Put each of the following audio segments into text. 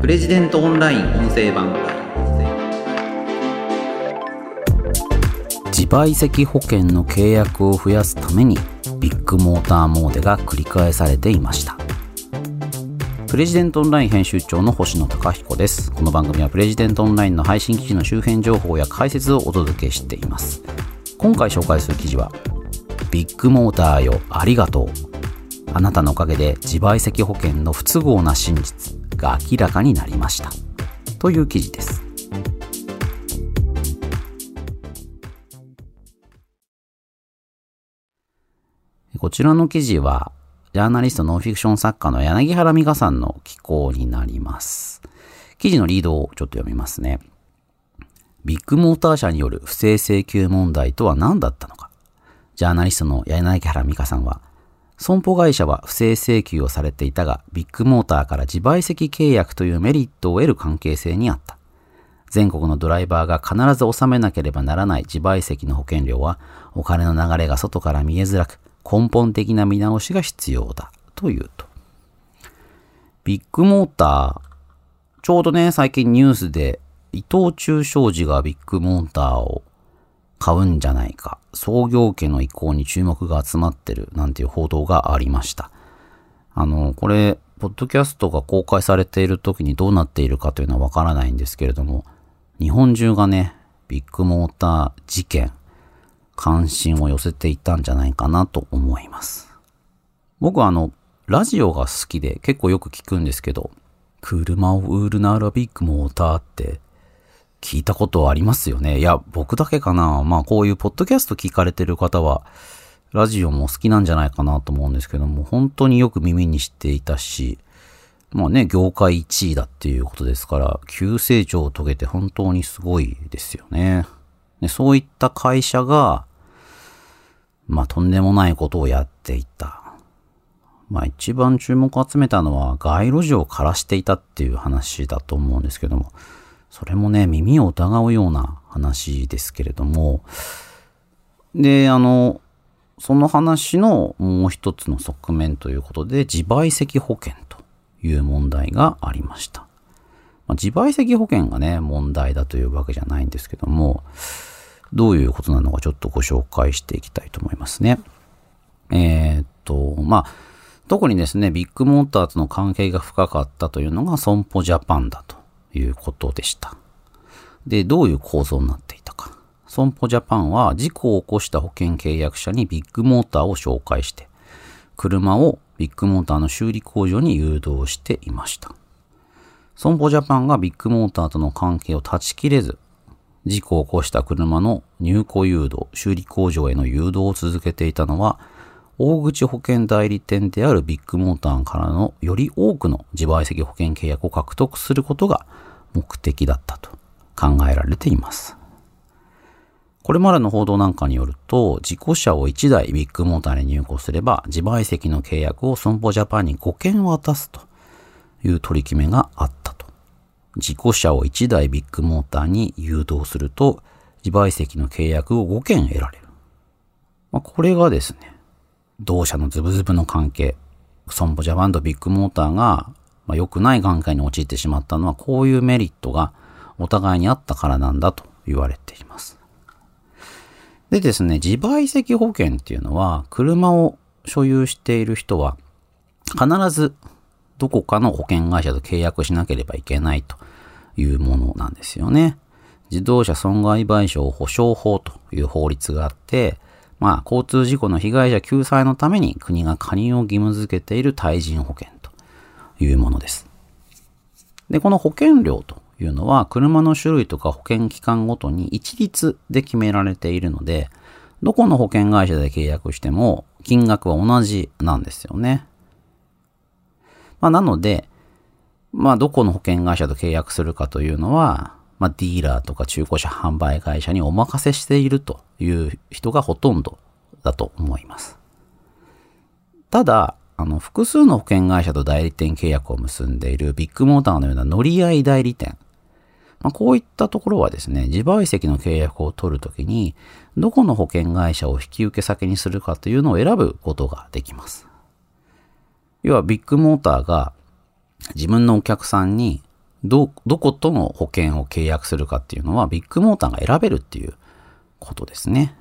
プレジデントオンライン音声版自賠責保険の契約を増やすためにビッグモーターモーデが繰り返されていました。プレジデントオンライン編集長の星野貴彦です。この番組はプレジデントオンラインの配信記事の周辺情報や解説をお届けしています。今回紹介する記事はビッグモーターよありがとう。あなたのおかげで自賠責保険の不都合な真実。が明らかになりましたという記事ですこちらの記事は、ジャーナリストノンフィクション作家の柳原美香さんの寄稿になります。記事のリードをちょっと読みますね。ビッグモーター社による不正請求問題とは何だったのか。ジャーナリストの柳原美香さんは、損保会社は不正請求をされていたが、ビッグモーターから自賠責契約というメリットを得る関係性にあった。全国のドライバーが必ず納めなければならない自賠責の保険料は、お金の流れが外から見えづらく、根本的な見直しが必要だというと。ビッグモーター、ちょうどね、最近ニュースで伊藤忠商事がビッグモーターを買うんじゃないか、創業家の意向に注目が集まってるなんていう報道がありました。あの、これ、ポッドキャストが公開されている時にどうなっているかというのはわからないんですけれども、日本中がね、ビッグモーター事件、関心を寄せていたんじゃないかなと思います。僕はあの、ラジオが好きで結構よく聞くんですけど、車を売るならビッグモーターって聞いたことありますよね。いや、僕だけかな。まあこういうポッドキャスト聞かれてる方は、ラジオも好きなんじゃないかなと思うんですけども、本当によく耳にしていたし、まあね、業界1位だっていうことですから、急成長を遂げて本当にすごいですよね。でそういった会社が、まあ、とんでもないことをやっていた。まあ、一番注目を集めたのは街路樹を枯らしていたっていう話だと思うんですけども、それもね、耳を疑うような話ですけれども、で、あの、その話のもう一つの側面ということで、自賠責保険という問題がありました。まあ、自賠責保険がね、問題だというわけじゃないんですけども、どういうことなのかちょっとご紹介していきたいと思いますね。えー、っと、まあ、特にですね、ビッグモーターとの関係が深かったというのが損保ジャパンだということでした。で、どういう構造になっていたか。損保ジャパンは事故を起こした保険契約者にビッグモーターを紹介して、車をビッグモーターの修理工場に誘導していました。損保ジャパンがビッグモーターとの関係を断ち切れず、事故を起こした車の入庫誘導、修理工場への誘導を続けていたのは、大口保険代理店であるビッグモーターからのより多くの自賠責保険契約を獲得することが目的だったと考えられています。これまでの報道なんかによると、事故車を1台ビッグモーターに入庫すれば、自賠責の契約を損保ジャパンに5件渡すという取り決めがあったと。事故車を1台ビッグモーターに誘導すると、自賠責の契約を5件得られる。まあ、これがですね、同社のズブズブの関係、損保ジャパンとビッグモーターが、まあ、良くない眼界に陥ってしまったのは、こういうメリットがお互いにあったからなんだと言われています。でですね、自賠責保険っていうのは、車を所有している人は、必ずどこかの保険会社と契約しなければいけないというものなんですよね。自動車損害賠償保障法という法律があって、まあ、交通事故の被害者救済のために国が加入を義務付けている対人保険というものです。で、この保険料というのは、車の種類とか保険期間ごとに一律で決められているので、どこの保険会社で契約しても金額は同じなんですよね。まあ、なので、まあ、どこの保険会社と契約するかというのは、まあ、ディーラーとか中古車販売会社にお任せしているという人がほとんどだと思います。ただ、あの、複数の保険会社と代理店契約を結んでいるビッグモーターのような乗り合い代理店。まあ、こういったところはですね、自賠責の契約を取るときに、どこの保険会社を引き受け先にするかというのを選ぶことができます。要はビッグモーターが自分のお客さんにど、どことの保険を契約するかっていうのは、ビッグモーターが選べるっていうことですね。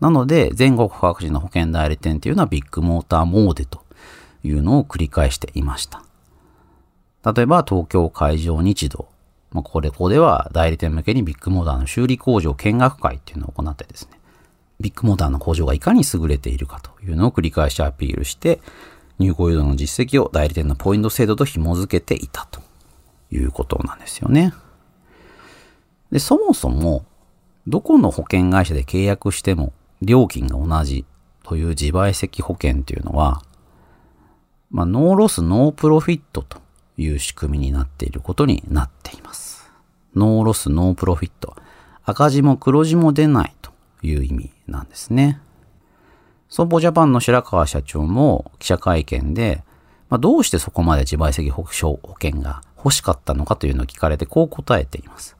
なので、全国各地の保険代理店っていうのはビッグモーターモーデというのを繰り返していました。例えば、東京海上日動。まあ、これ、ここでは代理店向けにビッグモーターの修理工場見学会っていうのを行ってですね、ビッグモーターの工場がいかに優れているかというのを繰り返しアピールして、入庫誘導の実績を代理店のポイント制度と紐づけていたということなんですよね。で、そもそも、どこの保険会社で契約しても料金が同じという自賠責保険というのは、まあ、 no loss, no profit という仕組みになっていることになっています。 no loss, no profit。赤字も黒字も出ないという意味なんですね。損保ジャパンの白川社長も記者会見で、まあ、どうしてそこまで自賠責保証保険が欲しかったのかというのを聞かれてこう答えています。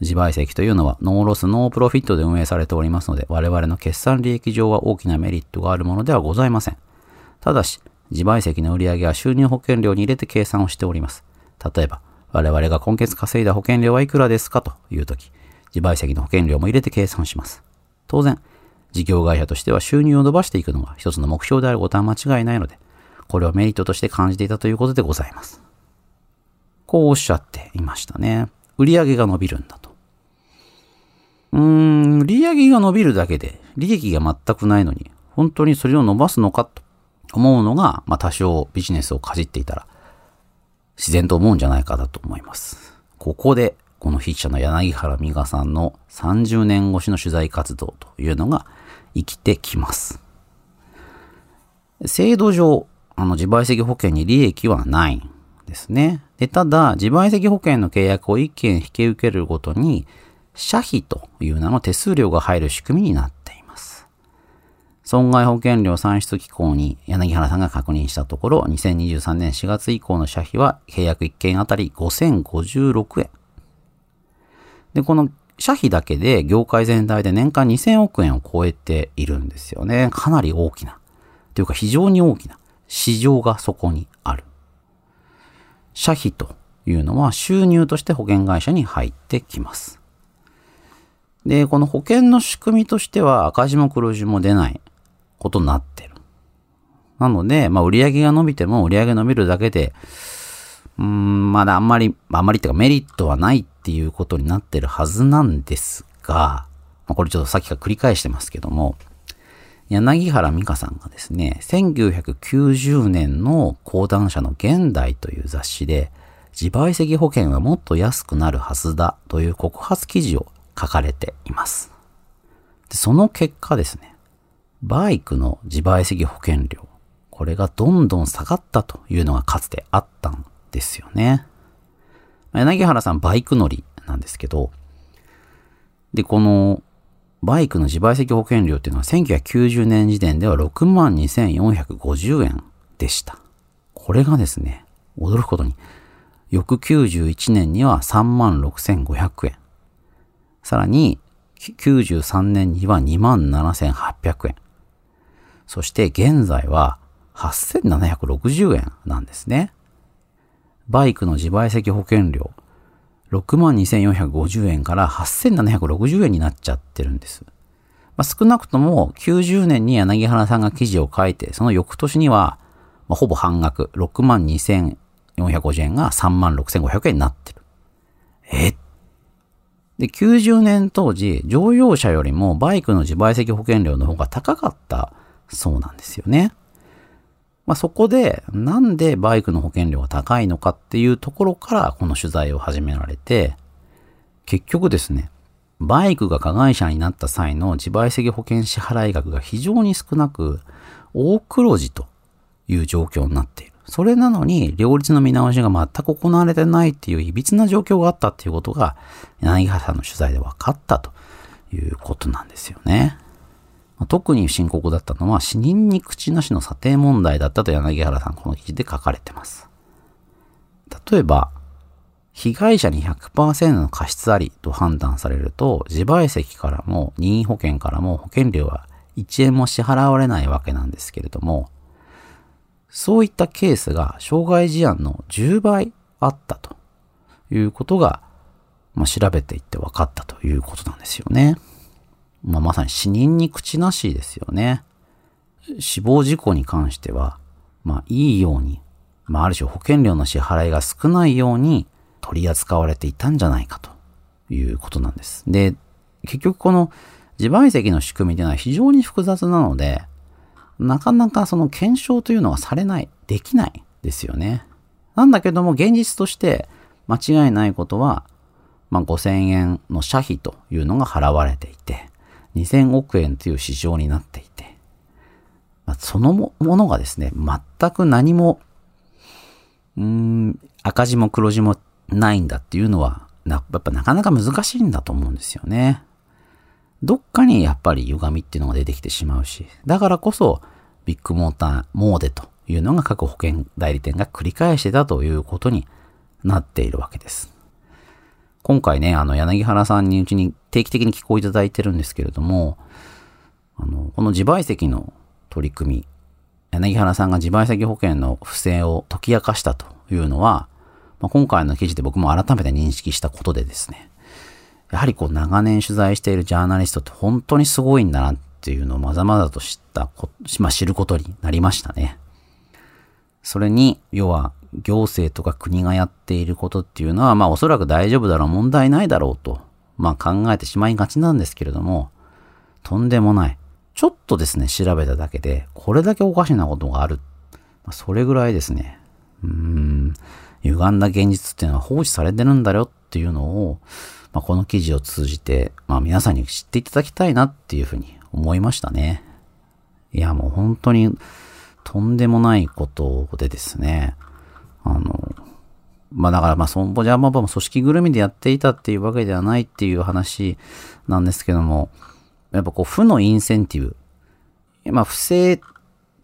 自賠責というのは no loss no profit で運営されておりますので我々の決算利益上は大きなメリットがあるものではございません。ただし、自賠責の売上は収入保険料に入れて計算をしております。例えば、我々が今月稼いだ保険料はいくらですかというとき、自賠責の保険料も入れて計算します。当然、事業会社としては収入を伸ばしていくのが一つの目標であることは間違いないので、これをメリットとして感じていたということでございます。こうおっしゃっていましたね。売上が伸びるんだと。うーん、売上が伸びるだけで利益が全くないのに、本当にそれを伸ばすのかと思うのが、まあ多少ビジネスをかじっていたら、自然と思うんじゃないかだと思います。ここで、この筆者の柳原美香さんの30年越しの取材活動というのが生きてきます。制度上、あの自賠責保険に利益はないんですね。で、ただ、自賠責保険の契約を1件引き受けるごとに、社費という名の手数料が入る仕組みになっています。損害保険料算出機構に柳原さんが確認したところ、2023年4月以降の社費は契約1件あたり5056円。で、この社費だけで業界全体で年間2000億円を超えているんですよね。かなり大きな。というか非常に大きな市場がそこにある。社費というのは収入として保険会社に入ってきます。で、この保険の仕組みとしては赤字も黒字も出ないことになってる。なので、まあ売上が伸びても売上伸びるだけで、うーん、まだあんまり、あんまりっていうかメリットはないっていうことになってるはずなんですが、まあ、これちょっとさっきから繰り返してますけども、柳原美香さんがですね、1990年の講談社の現代という雑誌で、自賠責保険はもっと安くなるはずだという告発記事を書かれています。でその結果ですね、バイクの自賠責保険料、これがどんどん下がったというのがかつてあったんですよね。柳原さんバイク乗りなんですけど、で、このバイクの自賠責保険料っていうのは1990年時点では62,450円でした。これがですね、驚くことに、翌91年には36,500円。さらに、93年には27,800円。そして現在は8,760円なんですね。バイクの自賠責保険料62,450円から8,760円になっちゃってるんです。まあ、少なくとも90年に柳原さんが記事を書いて、その翌年には、まあ、ほぼ半額、62,450円が36,500円になってる。え？で、90年当時、乗用車よりもバイクの自賠責保険料の方が高かったそうなんですよね。まあ、そこで、なんでバイクの保険料が高いのかっていうところからこの取材を始められて、結局ですね、バイクが加害者になった際の自賠責保険支払い額が非常に少なく、大黒字という状況になっている。それなのに、両立の見直しが全く行われてないっていう歪な状況があったっていうことが、柳原さんの取材で分かったということなんですよね。特に深刻だったのは死人に口なしの査定問題だったと柳原さんこの記事で書かれてます。例えば、被害者に100%の過失ありと判断されると、自賠責からも任意保険からも保険料は1円も支払われないわけなんですけれども、そういったケースが傷害事案の10倍あったということが、まあ、調べていって分かったということなんですよね。まあ、まさに死人に口なしですよね。死亡事故に関しては、まあ、いいように、まあ、ある種保険料の支払いが少ないように取り扱われていたんじゃないかということなんです。で、結局この自賠責の仕組みというのは非常に複雑なので、なかなかその検証というのがされない、できないですよね。なんだけども現実として間違いないことは、まあ、5000円の社費というのが払われていて、2000億円という市場になっていて、まあ、そのものがですね、全く何も、うん、赤字も黒字もないんだっていうのは、やっぱなかなか難しいんだと思うんですよね。どっかにやっぱり歪みっていうのが出てきてしまうし、だからこそ、ビッグモーターモーデというのが各保険代理店が繰り返してたということになっているわけです。今回ね、あの、柳原さんにうちに定期的に寄稿いただいてるんですけれども、あの、この自賠責の取り組み、柳原さんが自賠責保険の不正を解き明かしたというのは、まあ、今回の記事で僕も改めて認識したことでですね、やはりこう長年取材しているジャーナリストって本当にすごいんだなっていうのをまざまざと知ったこ、まあ、知ることになりましたね。それに、要は行政とか国がやっていることっていうのは、まあおそらく大丈夫だろう、問題ないだろうと、まあ考えてしまいがちなんですけれども、とんでもない。ちょっとですね、調べただけで、これだけおかしなことがある。ま、それぐらいですね、うーん、歪んだ現実っていうのは放置されてるんだよっていうのを、まあ、この記事を通じて、まあ皆さんに知っていただきたいなっていうふうに思いましたね。いやもう本当にとんでもないことでですね、あの、まあだからまあ損保ジャーマバも組織ぐるみでやっていたっていうわけではないっていう話なんですけども、やっぱこう負のインセンティブ、まあ不正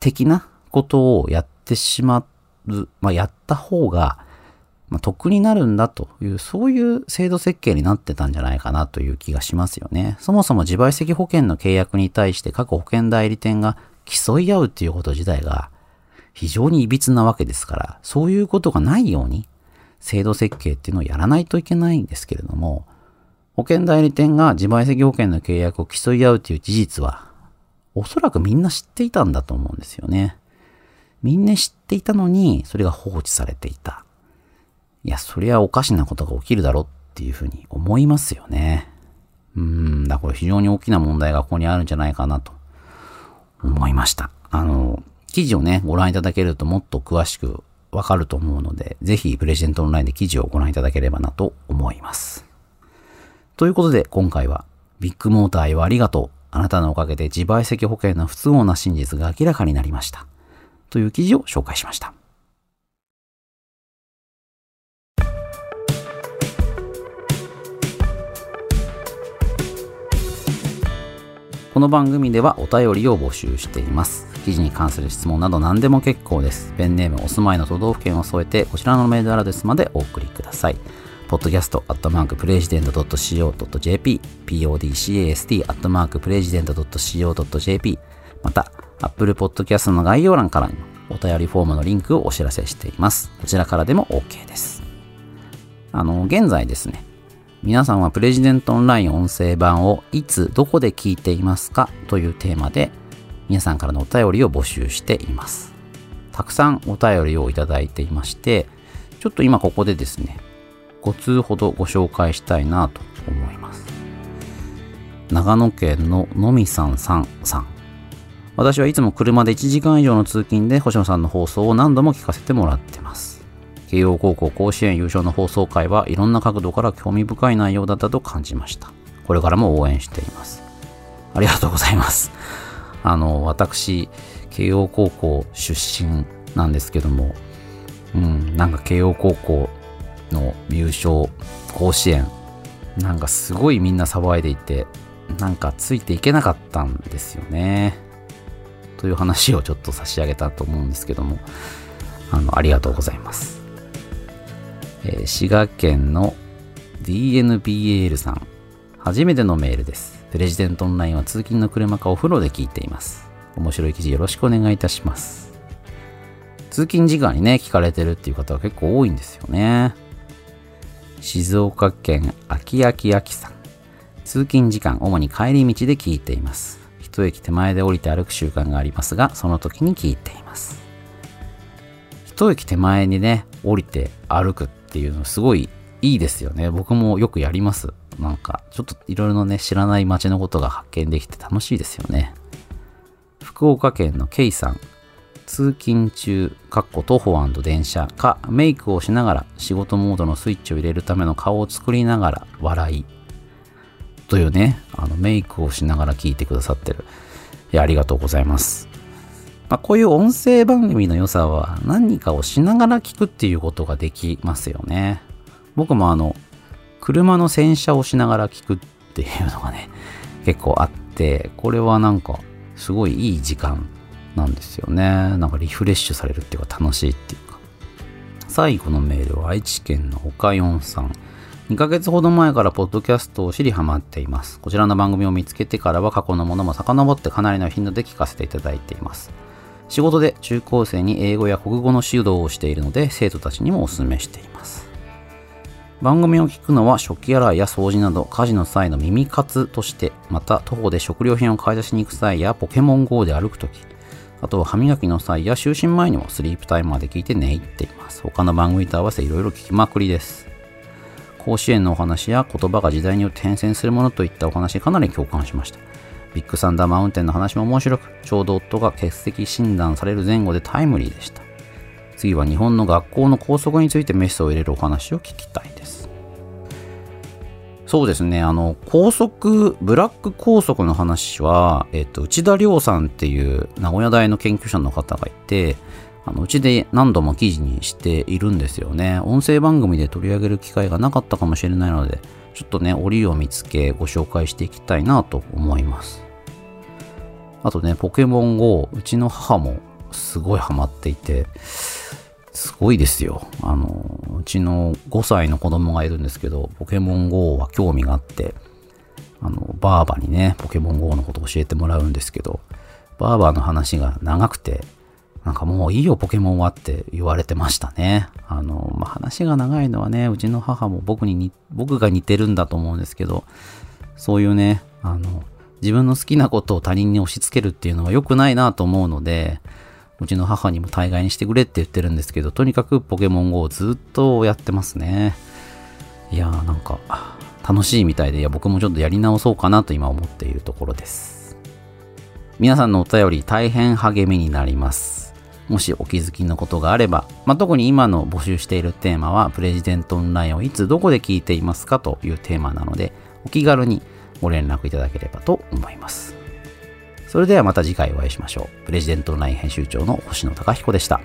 的なことをやってしまう、まあやった方が、まあ、得になるんだという、そういう制度設計になってたんじゃないかなという気がしますよね。そもそも自賠責保険の契約に対して各保険代理店が競い合うっていうこと自体が非常に歪なわけですから、そういうことがないように制度設計っていうのをやらないといけないんですけれども、保険代理店が自賠責保険の契約を競い合うという事実は、おそらくみんな知っていたんだと思うんですよね。みんな知っていたのに、それが放置されていた。いや、そりゃおかしなことが起きるだろっていうふうに思いますよね。うん、だから非常に大きな問題がここにあるんじゃないかなと思いました。あの、記事をね、ご覧いただけるともっと詳しくわかると思うので、ぜひプレジデントオンラインで記事をご覧いただければなと思います。ということで、今回は、ビッグモーターへはありがとう。あなたのおかげで自賠責保険の不都合な真実が明らかになりました。という記事を紹介しました。この番組ではお便りを募集しています。記事に関する質問など何でも結構です。ペンネーム、お住まいの都道府県を添えて、こちらのメールアドレスまでお送りください。podcast アットマークプレジデント .co.jp、podcast アットマークプレジデント .co.jp、また、Apple Podcast の概要欄からお便りフォームのリンクをお知らせしています。こちらからでも OK です。あの、現在ですね、皆さんはプレジデントオンライン音声版をいつどこで聞いていますかというテーマで皆さんからのお便りを募集しています。たくさんお便りをいただいていまして、ちょっと今ここでですね、5通ほどご紹介したいなと思います。長野県ののみさんさんさん。私はいつも車で1時間以上の通勤で星野さんの放送を何度も聞かせてもらってます。慶応高校甲子園優勝の放送回はいろんな角度から興味深い内容だったと感じました。これからも応援しています。ありがとうございます。あの、私、慶応高校出身なんですけども、うん、なんか慶応高校の優勝、甲子園、なんかすごいみんな騒いでいて、なんかついていけなかったんですよね。という話をちょっと差し上げたと思うんですけども、あの、ありがとうございます。えー、滋賀県の DNBL さん。初めてのメールです。レジデントオンラインは通勤の車かお風呂で聞いています。面白い記事よろしくお願いいたします。通勤時間にね、聞かれてるっていう方は結構多いんですよね。静岡県秋秋秋さん。通勤時間、主に帰り道で聞いています。一駅手前で降りて歩く習慣がありますが、その時に聞いています。一駅手前にね、降りて歩くっていうのすごいいいですよね。僕もよくやります。なんか、ちょっといろいろね、知らない街のことが発見できて楽しいですよね。福岡県のケイさん。通勤中、かっこ徒歩電車か、メイクをしながら仕事モードのスイッチを入れるための顔を作りながら笑い。というね、あのメイクをしながら聞いてくださってる。いや、ありがとうございます。まあ、こういう音声番組の良さは何かをしながら聞くっていうことができますよね。僕もあの、車の洗車をしながら聞くっていうのがね、結構あって、これはなんか、すごいいい時間なんですよね。なんかリフレッシュされるっていうか楽しいっていうか。最後のメールは愛知県の岡四さん。2ヶ月ほど前からポッドキャストを知りハマっています。こちらの番組を見つけてからは過去のものも遡ってかなりの頻度で聞かせていただいています。仕事で中高生に英語や国語の指導をしているので生徒たちにもお勧めしています。番組を聞くのは食器洗いや掃除など家事の際の耳活として、また徒歩で食料品を買い出しに行く際やポケモン GO で歩くとき、あとは歯磨きの際や就寝前にもスリープタイムまで聞いて寝入っています。他の番組と合わせいろいろ聞きまくりです。甲子園のお話や言葉が時代によって変遷するものといったお話かなり共感しました。ビッグサンダーマウンテンの話も面白く、ちょうど夫が欠席診断される前後でタイムリーでした。次は日本の学校の校則についてメスを入れるお話を聞きたいです。そうですね、あの、校則、ブラック校則の話は、えっと、内田亮さんっていう名古屋大の研究者の方がいて、あのうちで何度も記事にしているんですよね。音声番組で取り上げる機会がなかったかもしれないので、ちょっとね、折を見つけご紹介していきたいなと思います。あとね、ポケモン GO、うちの母もすごいハマっていて、すごいですよ。あの、うちの5歳の子供がいるんですけど、ポケモン GO は興味があって、あの、バーバにね、ポケモン GO のことを教えてもらうんですけど、バーバの話が長くて、なんかもういいよポケモンはって言われてましたね。あの、まあ、話が長いのはね、うちの母も僕にに、僕が似てるんだと思うんですけど、そういうね、あの、自分の好きなことを他人に押し付けるっていうのは良くないなと思うので、うちの母にも大概にしてくれって言ってるんですけど、とにかくポケモン GO をずっとやってますね。いやーなんか、楽しいみたいで、いや僕もちょっとやり直そうかなと今思っているところです。皆さんのお便り大変励みになります。もしお気づきのことがあれば、まあ、特に今の募集しているテーマは、プレジデントオンラインをいつどこで聞いていますかというテーマなので、お気軽にご連絡いただければと思います。それではまた次回お会いしましょう。プレジデントオンライン編集長の星野貴彦でした。